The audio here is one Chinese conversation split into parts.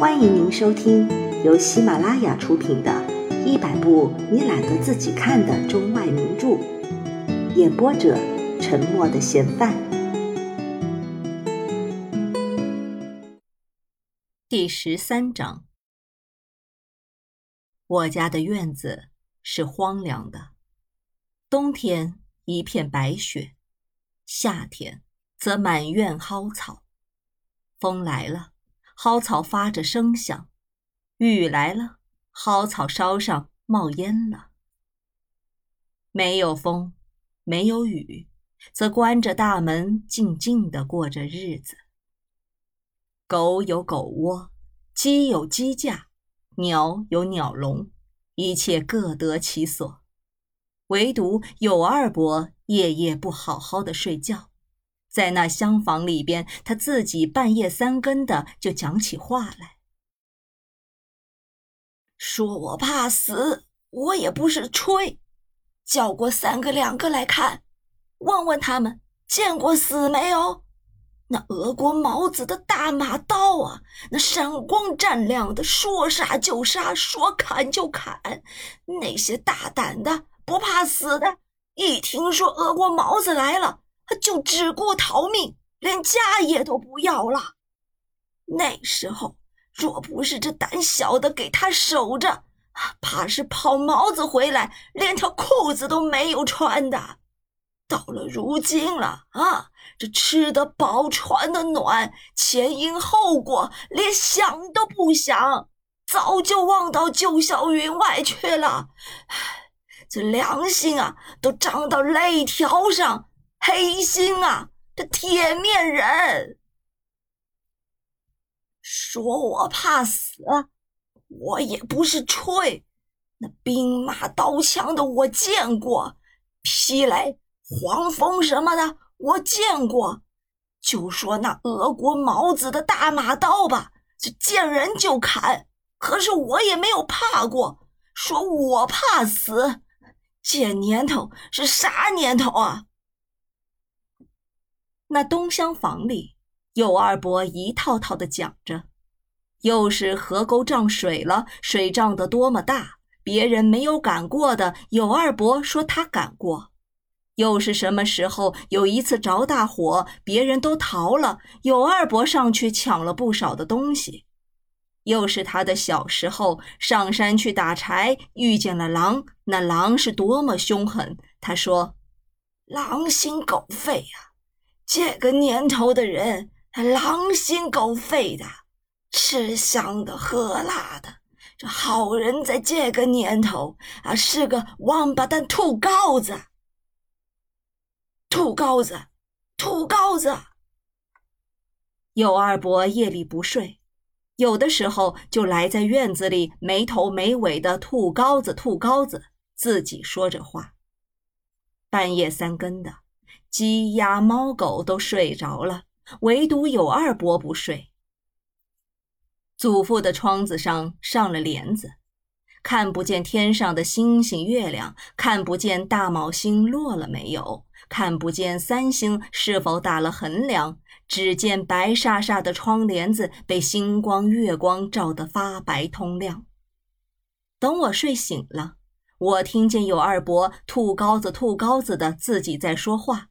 欢迎您收听由喜马拉雅出品的《一百部你懒得自己看的中外名著》，演播者：沉默的嫌犯。第十三章。我家的院子是荒凉的，冬天一片白雪，夏天则满院蒿草。风来了。蒿草发着声响，雨来了，蒿草梢上冒烟了。没有风，没有雨，则关着大门，静静地过着日子。狗有狗窝，鸡有鸡架，鸟有鸟笼，一切各得其所。唯独有二伯夜夜不好好的睡觉。在那厢房里边，他自己半夜三更的就讲起话来，说我怕死，我也不是吹，叫过三个两个来看，问问他们见过死没有？那俄国毛子的大马刀啊，那闪光湛亮的，说杀就杀，说砍就砍，那些大胆的不怕死的，一听说俄国毛子来了。就只顾逃命，连家业都不要了。那时候，若不是这胆小的给他守着，怕是跑毛子回来，连条裤子都没有穿的。到了如今了啊，这吃得饱，穿得暖，前因后果连想都不想，早就忘到九霄云外去了。这良心啊，都长到肋条上。黑心啊！这铁面人说我怕死，我也不是吹。那兵马刀枪的我见过，霹雷、黄蜂什么的我见过。就说那俄国毛子的大马刀吧，这见人就砍。可是我也没有怕过。说我怕死，这年头是啥年头啊？那东厢房里，有二伯一套套的讲着，又是河沟涨水了，水涨得多么大，别人没有赶过的，有二伯说他赶过；又是什么时候有一次着大火，别人都逃了，有二伯上去抢了不少的东西；又是他的小时候上山去打柴，遇见了狼，那狼是多么凶狠，他说：“狼心狗肺呀。”这个年头的人，狼心狗肺的，吃香的喝辣的。这好人在这个年头啊，是个王八蛋土羔子，土羔子，土羔子。有二伯夜里不睡，有的时候就来在院子里没头没尾的吐羔子，吐羔子，自己说着话。半夜三更的。鸡鸭猫狗都睡着了，唯独有二伯不睡。祖父的窗子上上了帘子，看不见天上的星星月亮，看不见大卯星落了没有，看不见三星是否打了横梁，只见白煞煞的窗帘子被星光月光照得发白通亮。等我睡醒了，我听见有二伯吐高子吐高子的自己在说话。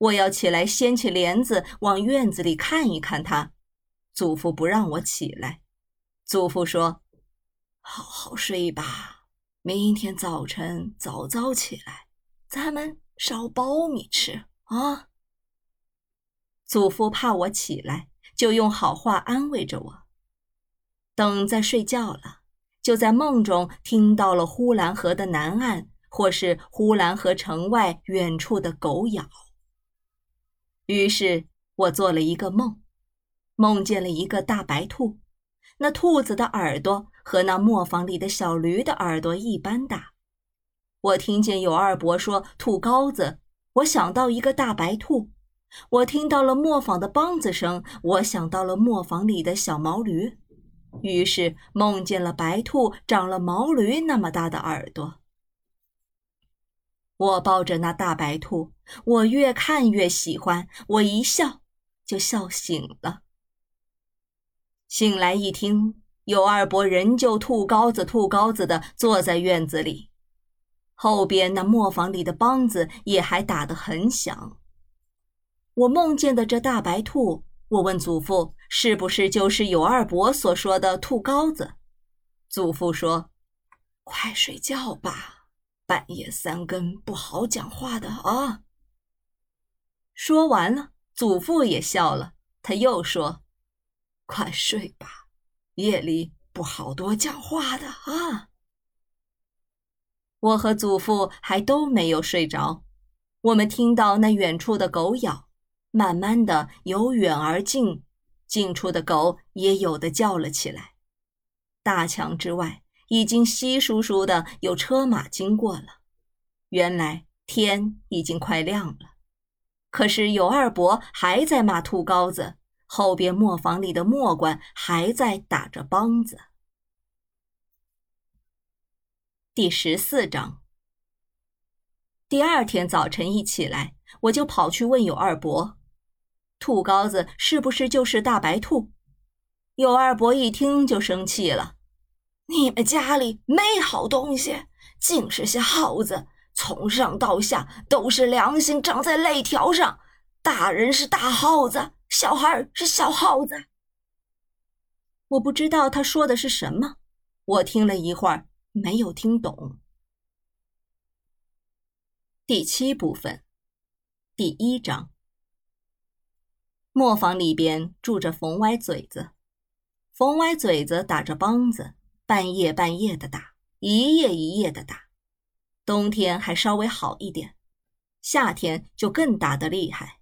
我要起来掀起帘子往院子里看一看他，祖父不让我起来。祖父说：“好好睡吧，明天早晨早早起来，咱们烧苞米吃啊。”祖父怕我起来，就用好话安慰着我。等在睡觉了，就在梦中听到了呼兰河的南岸，或是呼兰河城外远处的狗咬。于是我做了一个梦，梦见了一个大白兔，那兔子的耳朵和那磨坊里的小驴的耳朵一般大。我听见有二伯说兔羔子，我想到一个大白兔。我听到了磨坊的梆子声，我想到了磨坊里的小毛驴。于是梦见了白兔长了毛驴那么大的耳朵。我抱着那大白兔，我越看越喜欢，我一笑就笑醒了。醒来一听，尤二伯仍旧吐高子吐高子的坐在院子里，后边那磨坊里的梆子也还打得很响。我梦见的这大白兔，我问祖父是不是就是尤二伯所说的兔羔子？祖父说：“快睡觉吧，半夜三更不好讲话的啊。”说完了，祖父也笑了，他又说：“快睡吧。”夜里不好多讲话的啊！我和祖父还都没有睡着，我们听到那远处的狗咬，慢慢的由远而近，近处的狗也有的叫了起来。大墙之外已经稀疏疏的有车马经过了，原来天已经快亮了，可是有二伯还在骂兔羔子。后边磨坊里的磨官还在打着梆子。第十四章。第二天早晨一起来，我就跑去问有二伯：“兔羔子是不是就是大白兔？”有二伯一听就生气了：“你们家里没好东西，尽是些耗子，从上到下都是良心长在肋条上。大人是大耗子。”小孩是小耗子，我不知道他说的是什么。我听了一会儿，没有听懂。第七部分，第一章。磨坊里边住着冯歪嘴子，冯歪嘴子打着梆子，半夜半夜的打，一夜一夜的打。冬天还稍微好一点，夏天就更打得厉害。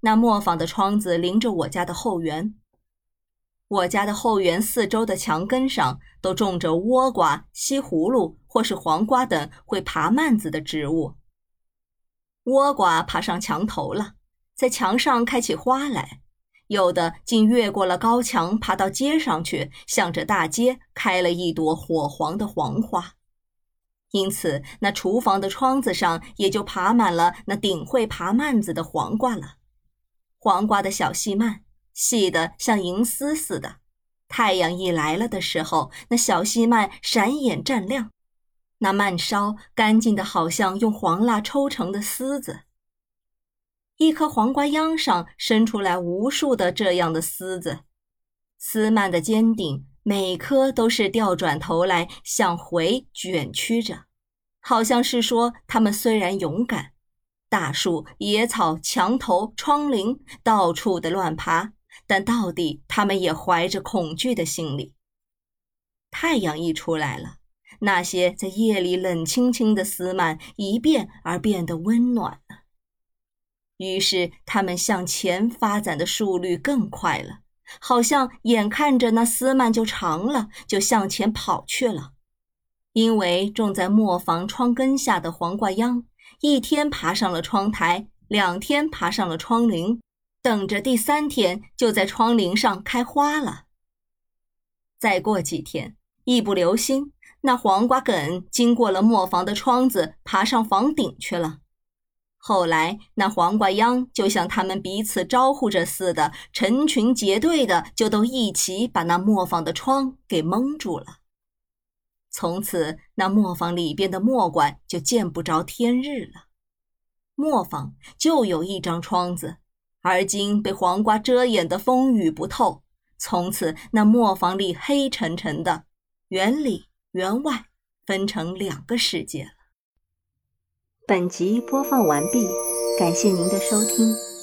那磨坊的窗子临着我家的后园，我家的后园四周的墙根上都种着倭瓜、西葫芦或是黄瓜等会爬蔓子的植物。倭瓜爬上墙头了，在墙上开起花来，有的竟越过了高墙，爬到街上去，向着大街开了一朵火黄的黄花。因此，那厨房的窗子上也就爬满了那顶会爬蔓子的黄瓜了。黄瓜的小细蔓，细的像银丝似的。太阳一来了的时候，那小细蔓闪眼湛亮，那蔓梢干净的好像用黄蜡抽成的丝子。一颗黄瓜秧上伸出来无数的这样的丝子，丝蔓的尖顶每颗都是掉转头来向回卷曲着，好像是说它们虽然勇敢。大树、野草、墙头、窗棂，到处的乱爬，但到底他们也怀着恐惧的心理。太阳一出来了，那些在夜里冷清清的丝蔓一变而变得温暖。于是，他们向前发展的速率更快了，好像眼看着那丝蔓就长了，就向前跑去了。因为种在磨坊窗根下的黄瓜秧。一天爬上了窗台，两天爬上了窗棂，等着第三天就在窗棂上开花了。再过几天，一不留心，那黄瓜梗经过了磨坊的窗子，爬上房顶去了。后来，那黄瓜秧就像他们彼此招呼着似的，成群结队的就都一起把那磨坊的窗给蒙住了。从此，那磨坊里边的磨管就见不着天日了。磨坊就有一张窗子，而今被黄瓜遮掩的风雨不透。从此，那磨坊里黑沉沉的，园里园外分成两个世界了。本集播放完毕，感谢您的收听。